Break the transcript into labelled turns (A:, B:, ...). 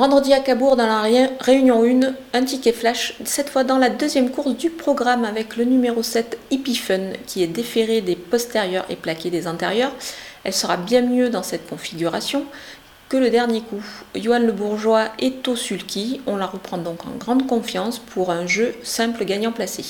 A: Vendredi à Cabourg dans la Réunion 1, un ticket flash, cette fois dans la deuxième course du programme avec le numéro 7 Hippie qui est déféré des postérieurs et plaqué des antérieurs. Elle sera bien mieux dans cette configuration que le dernier coup. Johan Le Bourgeois est au on la reprend donc en grande confiance pour un jeu simple gagnant placé.